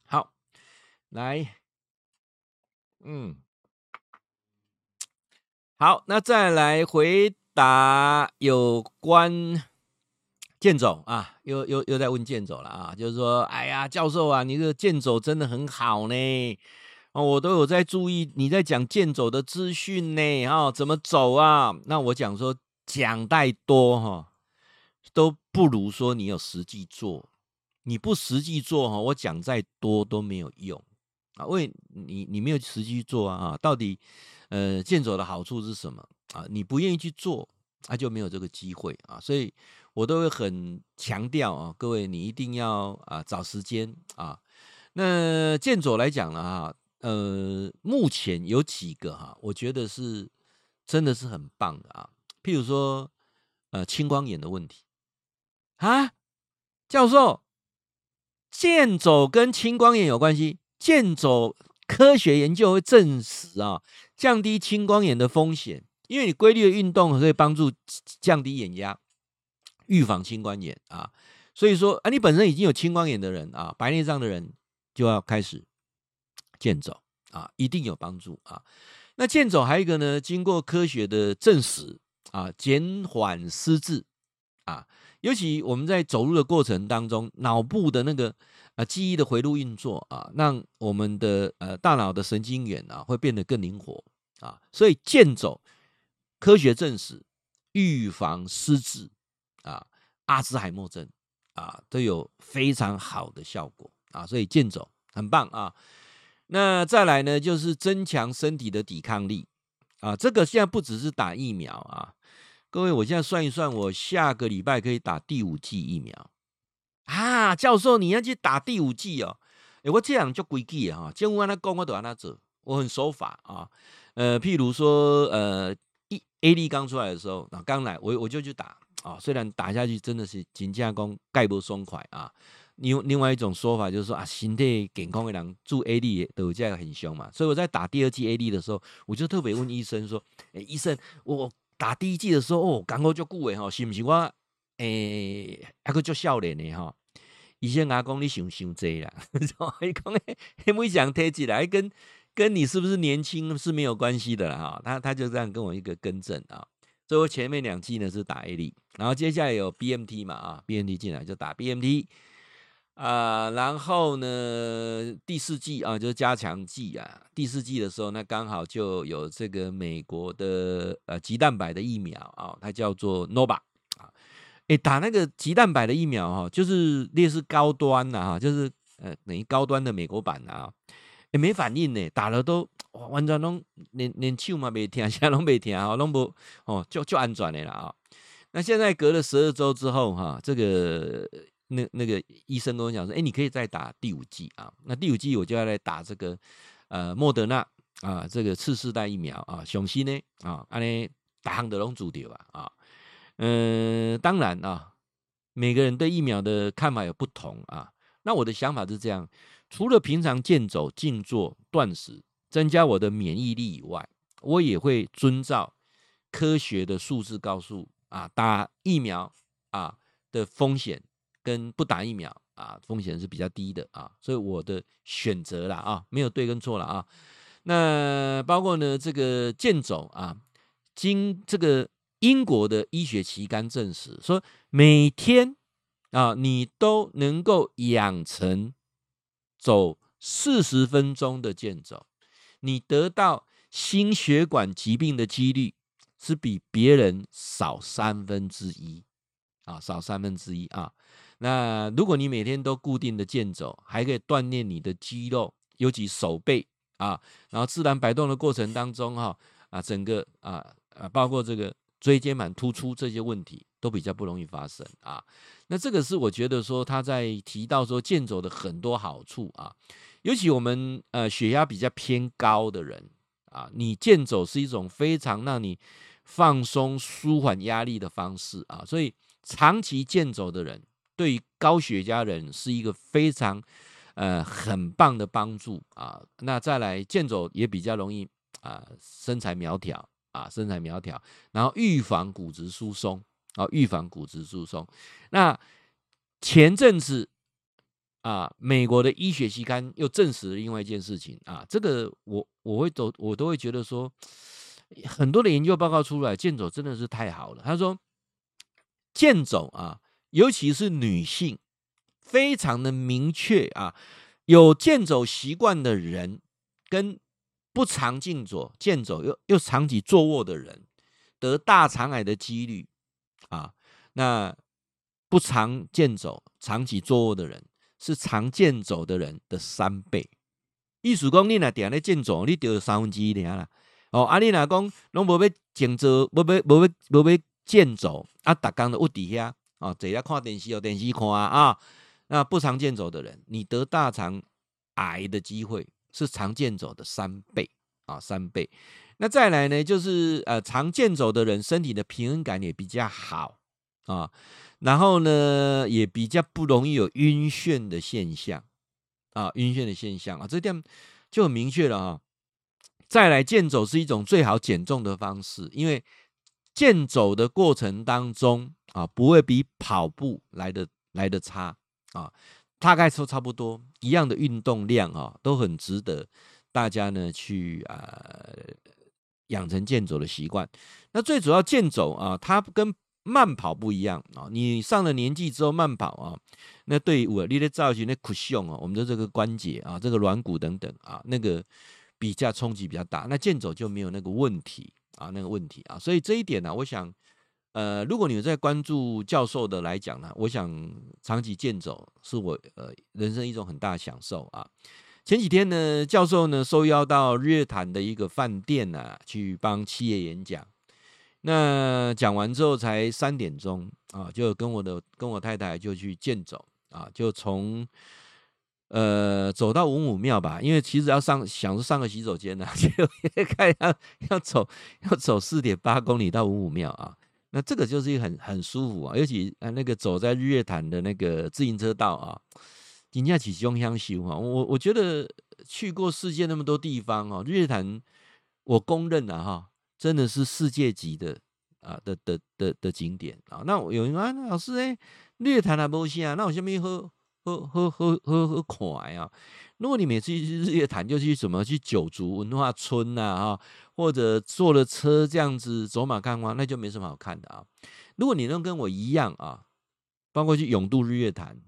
好，来。嗯，好，那再来回答有关健走啊，又又又在问健走了啊，就是说，哎呀，教授啊，你这个健走真的很好呢，哦，我都有在注意你在讲健走的资讯呢，哦，怎么走啊？那我讲说讲太多哈，都不如说你有实际做，你不实际做哈，我讲再多都没有用。啊，为你你没有实际去做啊，到底呃健走的好处是什么啊？你不愿意去做，那、就没有这个机会啊。所以我都会很强调啊，各位你一定要啊找时间啊。那健走来讲呢，哈，呃，目前有几个哈、我觉得是真的是很棒的啊。譬如说呃青光眼的问题啊，教授，健走跟青光眼有关系？健走科学研究会证实啊，降低青光眼的风险，因为你规律的运动可以帮助降低眼压，预防青光眼啊。所以说啊，你本身已经有青光眼的人啊，白内障的人就要开始健走啊，一定有帮助啊。那健走还有一个呢，经过科学的证实啊，减缓失智啊，尤其我们在走路的过程当中，脑部的那个啊记忆的回路运作啊，让我们的呃大脑的神经元啊会变得更灵活啊，所以健走科学证实预防失智啊、阿兹海默症啊都有非常好的效果啊，所以健走很棒啊。那再来呢，就是增强身体的抵抗力啊。这个现在不只是打疫苗啊，各位，我现在算一算，我下个礼拜可以打第五剂疫苗啊。教授，你要去打第五剂哦？诶，我这样就规矩啊，政府按他讲，我都按他走，我很守法啊。呃，譬如说，呃，一 A D 刚出来的时候，那刚来，我我就去打啊。虽然打下去真的是紧加工盖不松快啊。另另外一种说法就是说啊，身体健康的人注 A D 都这样很凶嘛，所以我在打第二剂 A D 的时候，我就特别问医生说：“哎、医生，我打第一剂的时候，哦，刚好就顾诶哈，是不是我诶，还个做笑脸呢哈？”医生阿公你想想这啦，伊讲诶，因为讲提起来跟跟你是不是年轻是没有关系的啦哈，他他就这样跟我一个更正啊，所以前面两剂呢是打 A D，然后接下来有 B M T 嘛啊，B M T 进来就打 B M T。啊、然后呢，第四季啊，就是加强剂啊。第四季的时候，那刚好就有这个美国的呃鸡蛋白的疫苗啊，它叫做 Nova 啊。诶，打那个棘蛋白的疫苗哈，就是类似高端呐哈，就是呃等于高端的美国版啊，也没反应呢，打了都完全拢连连手嘛没听，啥拢没听哈，拢不哦就就安全的了啊。那现在隔了十二周之后哈，这个。那那个医生跟我讲说，哎，你可以再打第五剂啊。那第五剂我就要来打这个呃莫德纳啊，这个次世代疫苗啊，雄心呢啊，安尼打行的拢主流啊啊。嗯，当然啊，每个人对疫苗的看法有不同啊。那我的想法是这样，除了平常健走、静坐、断食，增加我的免疫力以外，我也会遵照科学的数字告诉啊，打疫苗啊的风险。跟不打疫苗啊，风险是比较低的啊，所以我的选择啦啊，没有对跟错了啊。那包括呢这个健走啊，经这个英国的医学期刊证实说，每天啊你都能够养成走四十分钟的健走，你得到心血管疾病的几率是比别人少三分之一啊，少三分之一啊。那如果你每天都固定的健走，还可以锻炼你的肌肉，尤其手背啊，然后自然摆动的过程当中哈啊，整个啊啊，包括这个椎间盘突出这些问题都比较不容易发生啊。那这个是我觉得说他在提到说健走的很多好处啊，尤其我们呃血压比较偏高的人啊，你健走是一种非常让你放松舒缓压力的方式啊，所以长期健走的人。对于高血压人是一个非常呃很棒的帮助啊。那再来健走也比较容易啊，身材苗条啊，身材苗条，然后预防骨质疏松啊，预防骨质疏松。那前阵子啊，美国的医学期刊又证实了另外一件事情啊，这个我我会都我都会觉得说，很多的研究报告出来，健走真的是太好了。他说健走啊。尤其是女性，非常的明确啊，有健走习惯的人，跟不常静坐、健走又又长期坐卧的人，得大肠癌的几率啊，那不常健走、长期坐卧的人，是常健走的人的三倍。意思讲，你若定咧健走，你得三分之一尔啦。哦，啊，你若讲拢无要静坐，无要无要无要健走，啊，逐工都屋伫遐。啊，在家看电视有电视看啊，啊，那不常健走的人，你得大肠癌的机会是常健走的三倍啊，三倍。那再来呢，就是呃，常健走的人身体的平衡感也比较好啊，然后呢，也比较不容易有晕眩的现象啊，晕眩的现象啊，这点就很明确了啊。再来，健走是一种最好减重的方式，因为健走的过程当中。啊，不会比跑步来的来得差啊，大概说差不多一样的运动量啊，都很值得大家呢去啊养成健走的习惯。那最主要健走啊，它跟慢跑不一样啊，你上了年纪之后慢跑啊，那对我你的造型那苦胸啊，我们的这个关节啊，这个软骨等等啊，那个比较冲击比较大。那健走就没有那个问题啊，那个问题啊，所以这一点呢、我想，呃，如果你们在关注教授的来讲呢，我想长期健走是我呃人生一种很大的享受啊。前几天呢，教授呢受邀到日月潭的一个饭店呢、去帮企业演讲。那讲完之后才三点钟啊，就跟我的跟我太太就去健走啊，就从呃走到五五庙吧，因为其实要上想说上个洗手间呢、啊，就 看要要走要走四点八公里到五五庙啊，那这个就是一个很很舒服啊，尤其啊那个走在日月潭的那个自行车道啊，人家起胸香修啊，我我觉得去过世界那么多地方哦、啊，日月潭我公认了、啊、哈。真的是世界级的啊的的的的景点啊！那有人说啊，老师哎，日月潭还不行啊？那我下面喝喝喝喝喝喝快啊！如果你每次去日月潭就去什么去九族文化村呐啊，或者坐了车这样子走马看花，那就没什么好看的啊！如果你能跟我一样啊，包括去泳渡日月潭、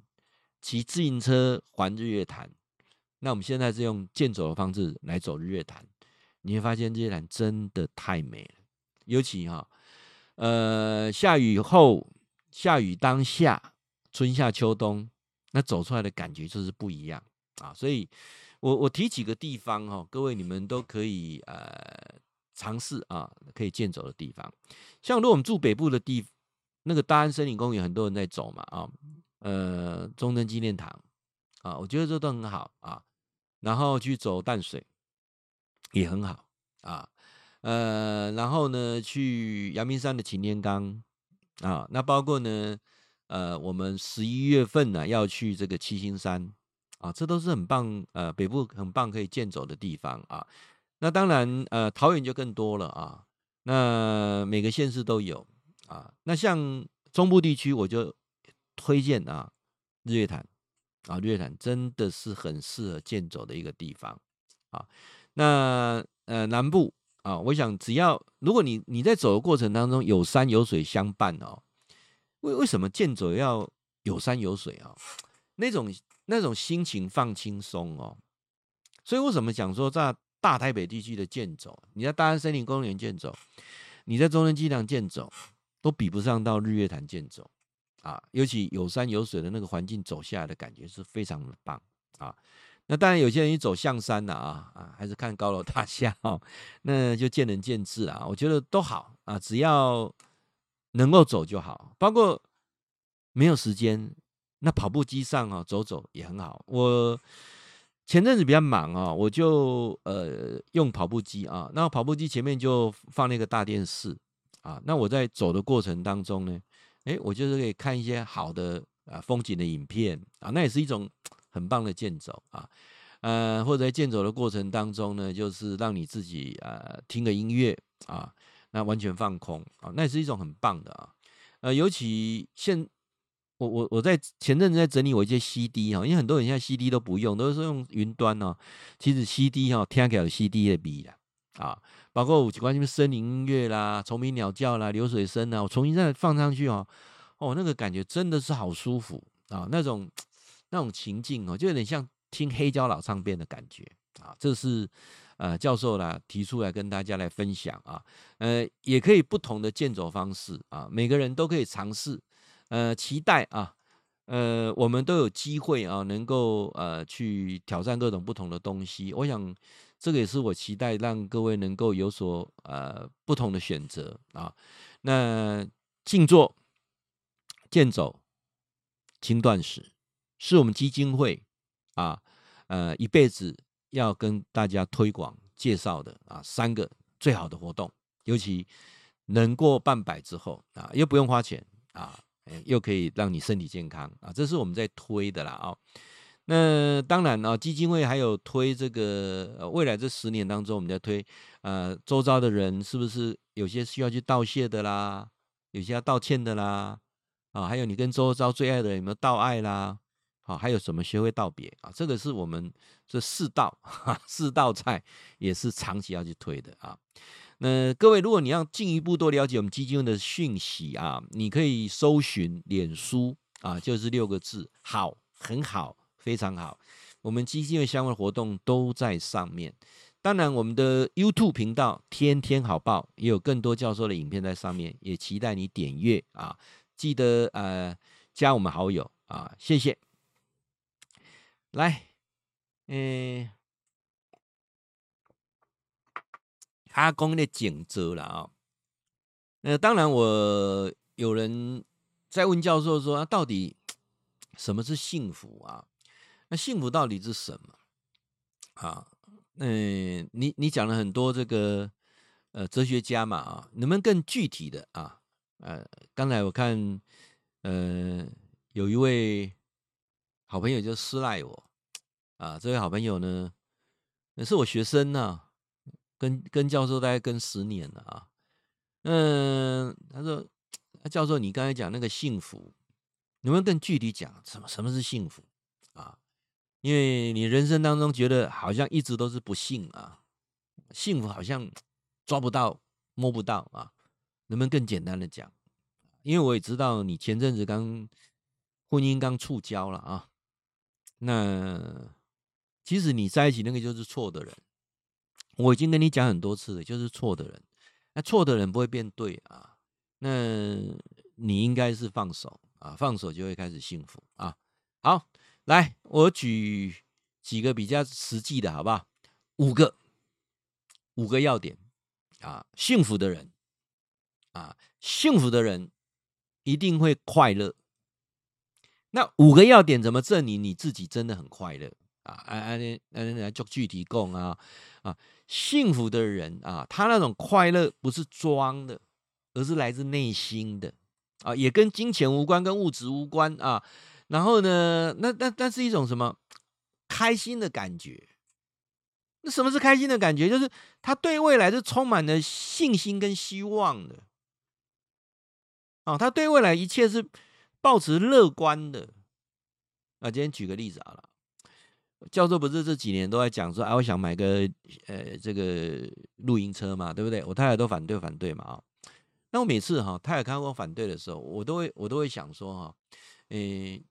骑自行车环日月潭，那我们现在是用健走的方式来走日月潭。你会发现日月潭真的太美了，尤其哈，呃，下雨后、下雨当下、春夏秋冬，那走出来的感觉就是不一样啊。所以我我提几个地方哈，各位你们都可以呃尝试啊，可以健走的地方。像如果我们住北部的地，那个大安森林公园很多人在走嘛啊，呃，中正纪念堂啊，我觉得这都很好啊。然后去走淡水。也很好啊，呃，然后呢，去阳明山的擎天岗啊，那包括呢，呃，我们十一月份呢要去这个七星山啊，这都是很棒，呃，北部很棒可以健走的地方啊。那当然，呃，桃园就更多了啊。那每个县市都有啊。那像中部地区，我就推荐啊，日月潭啊，日月潭真的是很适合健走的一个地方啊。那呃南部啊，我想只要如果你你在走的过程当中有山有水相伴哦，为为什么健走要有山有水啊？那种那种心情放轻松哦，所以为什么讲说在大台北地区的健走，你在大安森林公园健走，你在中正纪念堂健走，都比不上到日月潭健走啊，尤其有山有水的那个环境走下来的感觉是非常的棒啊。那当然，有些人一走象山呐，啊啊，还是看高楼大厦哦，那就见仁见智啊。我觉得都好啊，只要能够走就好。包括没有时间，那跑步机上啊走走也很好。我前阵子比较忙啊，我就呃用跑步机啊，那跑步机前面就放那个大电视啊。那我在走的过程当中呢，诶，我就是可以看一些好的啊风景的影片啊，那也是一种。很棒的健走啊，呃，或者在健走的过程当中呢，就是让你自己呃听个音乐啊，那完全放空啊，那也是一种很棒的啊。呃，尤其现我我我在前阵子在整理我一些 CD 哈，因为很多人现在 CD 都不用，都是用云端哦。其实 CD 哈，听起来有 CD 的比啦啊，包括有关什么森林音乐啦、虫鸣鸟叫啦、流水声啦，我重新再放上去哦，哦，那个感觉真的是好舒服啊，那种。那种情境哦，就有点像听黑胶老唱片的感觉啊。这是呃教授啦提出来跟大家来分享啊。呃，也可以不同的建走方式啊，每个人都可以尝试。呃，期待啊，呃，我们都有机会啊，能够呃去挑战各种不同的东西。我想这个也是我期待让各位能够有所呃不同的选择啊。那静坐、健走、轻断食。是我们基金会啊，呃，一辈子要跟大家推广介绍的啊，三个最好的活动，尤其能过半百之后啊，又不用花钱啊，又可以让你身体健康啊，这是我们在推的啦啊。那当然啊，基金会还有推这个未来这十年当中，我们在推呃，周遭的人是不是有些需要去道谢的啦，有些要道歉的啦。啊，还有你跟周遭最爱的人有没有道爱啦？好，还有什么学会道别啊？这个是我们这四道哈，四道菜也是长期要去推的啊。那各位，如果你要进一步多了解我们基金会的讯息啊，你可以搜寻脸书啊，就是六个字，好，很好，非常好。我们基金会相关活动都在上面。当然，我们的 YouTube 频道天天好报也有更多教授的影片在上面，也期待你点阅啊，记得呃加我们好友啊，谢谢。来，嗯，阿公的讲座了啊。那当然，我有人在问教授说，到底 什么是幸福啊？那幸福到底是什么啊？嗯，你你讲了很多这个呃哲学家嘛啊，能不能更具体的啊？呃，刚才我看呃有一位好朋友就私赖我。啊，这位好朋友呢，是我学生呢、跟跟教授大概跟十年了啊。嗯，他说，教授，你刚才讲那个幸福，能不能更具体讲什么什么是幸福啊？因为你人生当中觉得好像一直都是不幸啊，幸福好像抓不到摸不到啊，能不能更简单的讲？因为我也知道你前阵子刚婚姻刚触礁了啊，那。其实你在一起那个就是错的人，我已经跟你讲很多次了，就是错的人。那错的人不会变对啊，那你应该是放手啊，放手就会开始幸福啊。好，来，我举几个比较实际的，好不好？五个，五个要点啊。幸福的人啊，幸福的人一定会快乐。那五个要点怎么证明你自己真的很快乐？啊，按按按来做具体讲啊啊，幸福的人啊，他那种快乐不是装的，而是来自内心的啊，也跟金钱无关，跟物质无关啊。然后呢，那那那是一种什么开心的感觉？那什么是开心的感觉？就是他对未来是充满了信心跟希望的啊，他对未来一切是抱持乐观的。啊，今天举个例子好了。教授不是这几年都在讲说，啊，我想买个呃这个露营车嘛，对不对？我太太都反对反对嘛啊。那我每次哈太太看我反对的时候，我都会我都会想说哈，诶，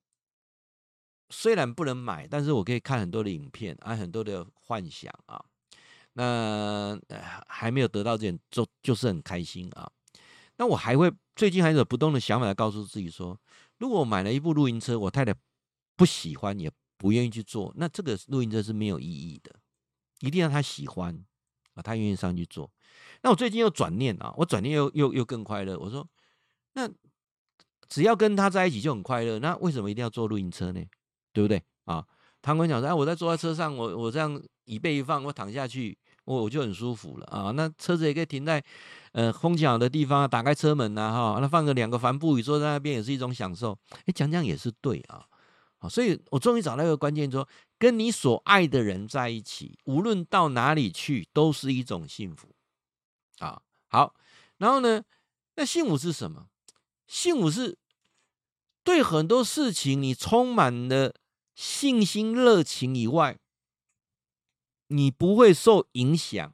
虽然不能买，但是我可以看很多的影片啊，很多的幻想啊。那还没有得到这点，就就是很开心啊。那我还会最近还有不动的想法来告诉自己说，如果我买了一部露营车，我太太不喜欢也。不愿意去做，那这个露营车是没有意义的。一定要他喜欢啊，他愿意上去做。那我最近又转念啊，我转念又又又更快乐。我说，那只要跟他在一起就很快乐，那为什么一定要坐露营车呢？对不对啊？唐文讲说，哎，我在坐在车上，我我这样椅背一放，我躺下去，我我就很舒服了啊。那车子也可以停在呃风景好的地方，打开车门呐、啊，哈，那放个两个帆布椅坐在那边也是一种享受。哎，讲讲也是对啊。所以我终于找到一个关键，说跟你所爱的人在一起，无论到哪里去，都是一种幸福啊。好，然后呢，那幸福是什么？幸福是对很多事情你充满了信心、热情以外，你不会受影响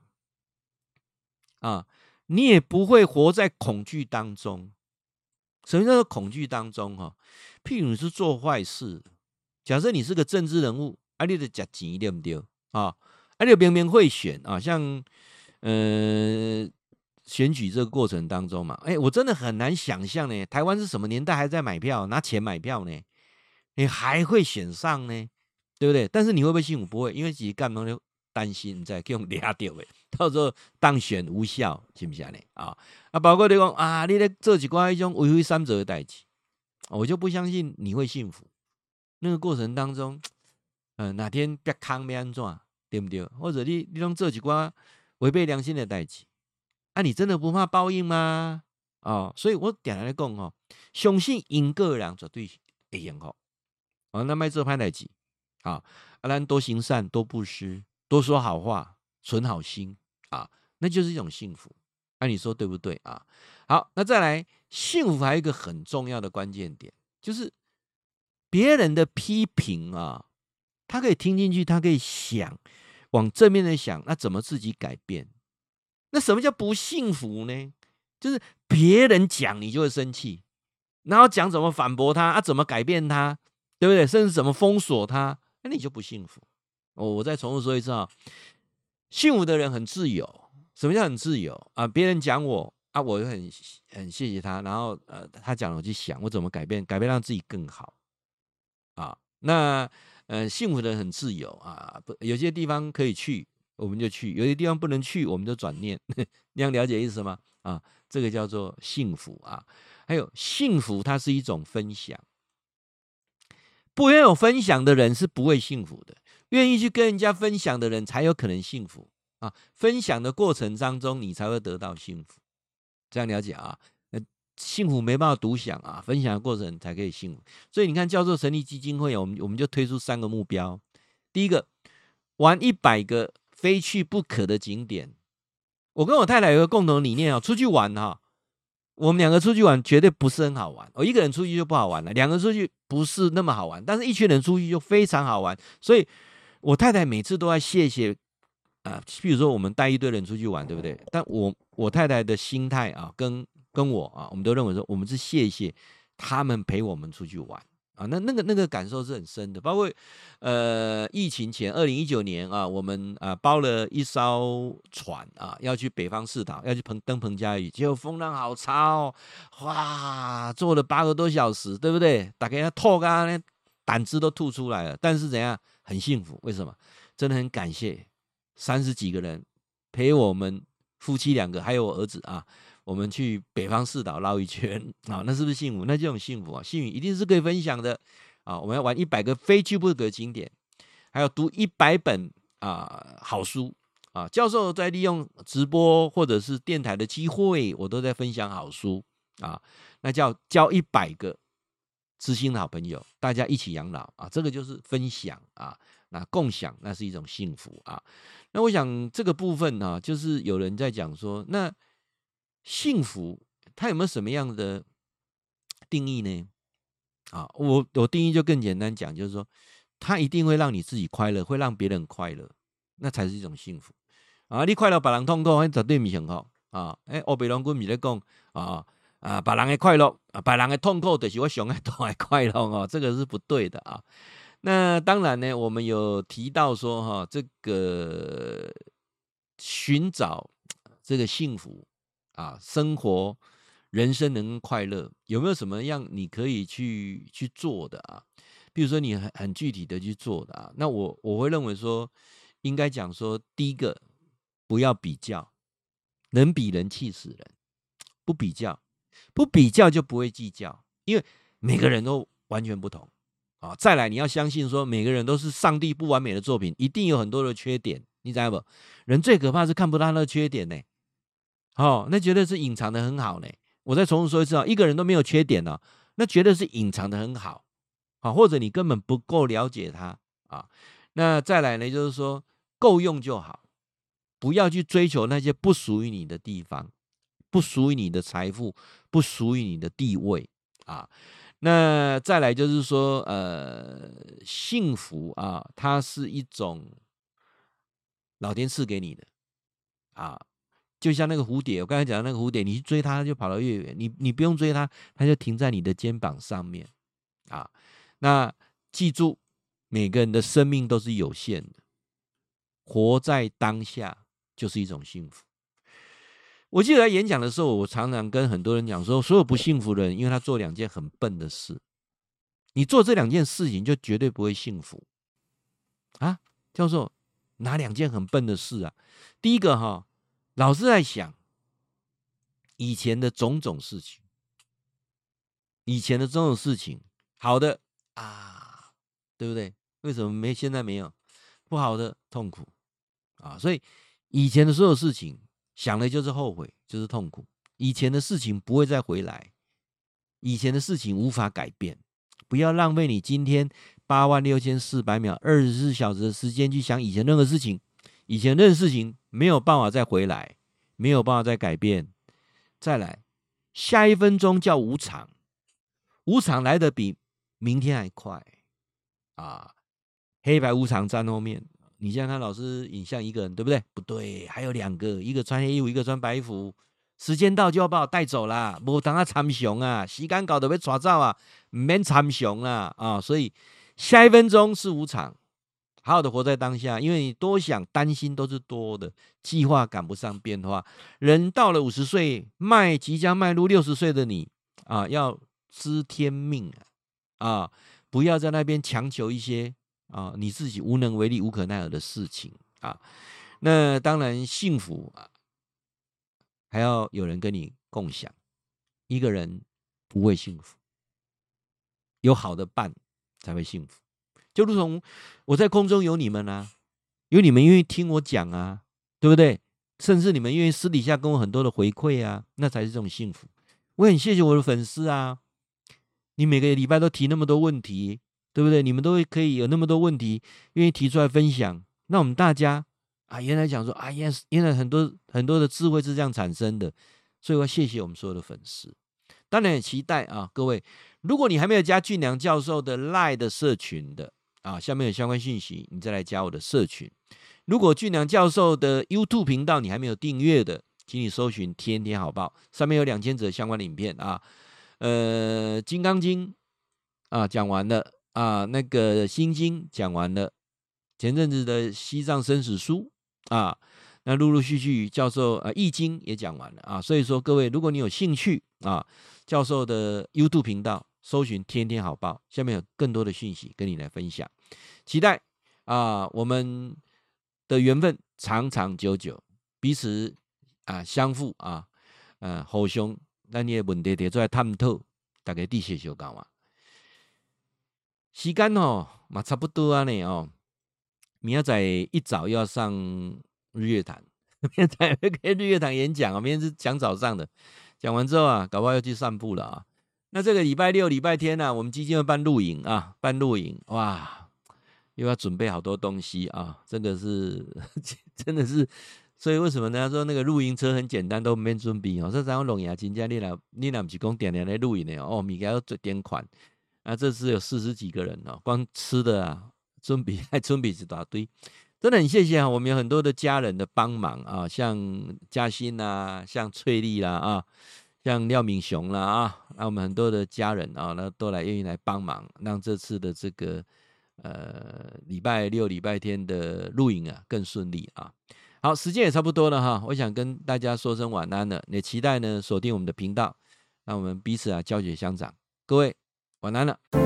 啊，你也不会活在恐惧当中。什么叫做恐惧当中？哈，譬如你是做坏事。假设你是个政治人物，啊，你的假钱对不对啊？啊，你明明会选啊，像呃选举这个过程当中嘛，哎，我真的很难想象呢，台湾是什么年代还在买票，拿钱买票呢？你还会选上呢？对不对？但是你会不会幸福？不会，因为自己干嘛就担心在用抓掉的，到时候当选无效，是不是呢？啊啊，包括你讲啊，你在做几关一种为非三者的代志，我就不相信你会幸福。那个过程当中，嗯、哪天别康别安怎，对不对？或者你你拢做一寡违背良心的代志，啊，你真的不怕报应吗？哦，所以我点来讲哦，相信因果人绝对会幸福。哦，那卖这拍代志，啊，阿兰多行善，多布施，多说好话，存好心啊，那就是一种幸福。那、啊、你说对不对啊？好，那再来，幸福还有一个很重要的关键点，就是别人的批评啊，他可以听进去，他可以想往正面的想，那怎么自己改变？那什么叫不幸福呢？就是别人讲你就会生气，然后讲怎么反驳他啊，怎么改变他，对不对？甚至怎么封锁他，那你就不幸福。哦，我再重复说一次啊，幸福的人很自由。什么叫很自由啊？别人讲我。啊，我就很很谢谢他，然后呃，他讲了我去想，我怎么改变，改变让自己更好啊。那呃，幸福的人很自由啊，不，有些地方可以去，我们就去；有些地方不能去，我们就转念。你想了解意思吗？啊，这个叫做幸福啊。还有幸福，它是一种分享。不愿有分享的人是不会幸福的，愿意去跟人家分享的人才有可能幸福啊。分享的过程当中，你才会得到幸福。这样了解啊，幸福没办法独享啊，分享的过程才可以幸福。所以你看，教授成立基金会，我们我们就推出三个目标：第一个，玩一百个非去不可的景点。我跟我太太有个共同理念啊，出去玩哈，我们两个出去玩绝对不是很好玩，我一个人出去就不好玩了，两个人出去不是那么好玩，但是一群人出去就非常好玩。所以我太太每次都要谢谢。啊，比如说我们带一堆人出去玩，对不对？但我我太太的心态啊，跟跟我啊，我们都认为说，我们是谢谢他们陪我们出去玩啊。那那个那个感受是很深的。包括呃，疫情前二零一九年啊，我们啊包了一艘船啊，要去北方四岛，要去彭登彭佳屿，结果风浪好差哦，哇，坐了八个多小时，对不对？大家吐啊，胆汁都吐出来了。但是怎样，很幸福？为什么？真的很感谢。三十几个人陪我们夫妻两个，还有我儿子啊，我们去北方四岛绕一圈啊，那是不是幸福？那这种幸福啊，幸运一定是可以分享的啊！我们要玩一百个非去不可的景点，还要读一百本啊好书啊！教授在利用直播或者是电台的机会，我都在分享好书啊，那叫交一百个知心的好朋友，大家一起养老啊！这个就是分享啊。那共享，那是一种幸福啊。那我想这个部分呢、啊，就是有人在讲说，那幸福它有没有什么样的定义呢？啊，我我定义就更简单讲，就是说，它一定会让你自己快乐，会让别人快乐，那才是一种幸福啊。你快乐，别人痛苦，那绝对不幸福啊。哎，欧北龙君不是在讲啊啊，别人的快乐把，人的痛苦，就是我想爱多爱快乐哦，这个是不对的啊。那当然呢，我们有提到说哈，这个寻找这个幸福啊，生活人生能快乐，有没有什么样你可以去去做的啊？比如说你很很具体的去做的啊，那我我会认为说，应该讲说，第一个不要比较，人比人气死人，不比较，不比较就不会计较，因为每个人都完全不同。啊，再来，你要相信说，每个人都是上帝不完美的作品，一定有很多的缺点，你知道不？人最可怕是看不到他的缺点呢。哦，那绝对是隐藏的很好呢。我再重复说一次啊，一个人都没有缺点呢，那绝对是隐藏的很好。啊，或者你根本不够了解他啊。那再来呢，就是说够用就好，不要去追求那些不属于你的地方，不属于你的财富，不属于你的地位啊。那再来就是说，呃，幸福啊，它是一种老天赐给你的啊，就像那个蝴蝶，我刚才讲的那个蝴蝶，你去追它，它就跑到越远；你你不用追它，它就停在你的肩膀上面啊。那记住，每个人的生命都是有限的，活在当下就是一种幸福。我记得在演讲的时候，我常常跟很多人讲说，所有不幸福的人，因为他做两件很笨的事。你做这两件事情，就绝对不会幸福啊！教授，哪两件很笨的事啊？第一个哈，老是在想以前的种种事情，以前的种种事情，好的啊，对不对？为什么没现在没有？不好的痛苦啊！所以以前的所有事情。想的就是后悔，就是痛苦。以前的事情不会再回来，以前的事情无法改变。不要浪费你今天八万六千四百秒二十四小时的时间去想以前任何事情。以前任何事情没有办法再回来，没有办法再改变。再来，下一分钟叫无常，无常来得比明天还快啊！黑白无常站后面，你现在看老师影像一个人对不对？不对，还有两个，一个穿黑衣服，一个穿白衣服。时间到就要把我带走啦，无当啊参详啊，时间搞得被抓走啊，唔免参详啊啊！所以下一分钟是无常。好好的活在当下，因为你多想、担心都是多的，计划赶不上变化。人到了五十岁，迈即将迈入六十岁的你啊，要知天命啊，啊，不要在那边强求一些啊，你自己无能为力、无可奈何的事情啊。那当然，幸福啊，还要有人跟你共享。一个人不会幸福，有好的伴才会幸福。就如同我在空中有你们啊，有你们愿意听我讲啊，对不对？甚至你们愿意私底下跟我很多的回馈啊，那才是这种幸福。我很谢谢我的粉丝啊，你每个礼拜都提那么多问题，对不对？你们都可以有那么多问题愿意提出来分享。那我们大家啊，原来讲说啊，原来原来很多很多的智慧是这样产生的，所以我要谢谢我们所有的粉丝。当然也期待啊，各位，如果你还没有加俊良教授的 LINE 的社群的。啊，下面有相关信息，你再来加我的社群。如果俊良教授的 YouTube 频道你还没有订阅的，请你搜寻“天天好报”，上面有两千则相关的影片啊。呃，《金刚经》啊讲完了啊，那个《心经》讲完了，前阵子的《西藏生死书》啊，那陆陆续续教授啊《易经》也讲完了啊。所以说，各位，如果你有兴趣啊，教授的 YouTube 频道。搜寻天天好报，下面有更多的讯息跟你来分享，期待啊，我们的缘分长长久久，彼此啊相互啊，呃，互相，那你的问题提出来探讨，大家地谢小讲嘛。时间哦，嘛差不多啊呢哦，明仔一早要上日月潭，明仔载要日月潭演讲啊，明天是讲早上的，讲完之后啊，搞不好要去散步了啊。那这个礼拜六、礼拜天呢、啊，我们基金会办露营啊，办露营哇，又要准备好多东西啊，这个是 真的是，所以为什么呢？说那个露营车很简单，都没准备哦。这张龙牙金家，你俩你俩不是讲点点来露营的哦，米该要做点款啊，这次有四十几个人哦，光吃的啊，准备 还准备一大堆，真的很谢谢啊，我们有很多的家人的帮忙啊，像嘉欣啊，像翠丽啦啊。像廖敏雄啦啊，那我们很多的家人啊，那都来愿意来帮忙，让这次的这个呃礼拜六、礼拜天的录影啊更顺利啊。好，时间也差不多了哈，我想跟大家说声晚安了，也期待呢锁定我们的频道，让我们彼此啊教学相长。各位晚安了。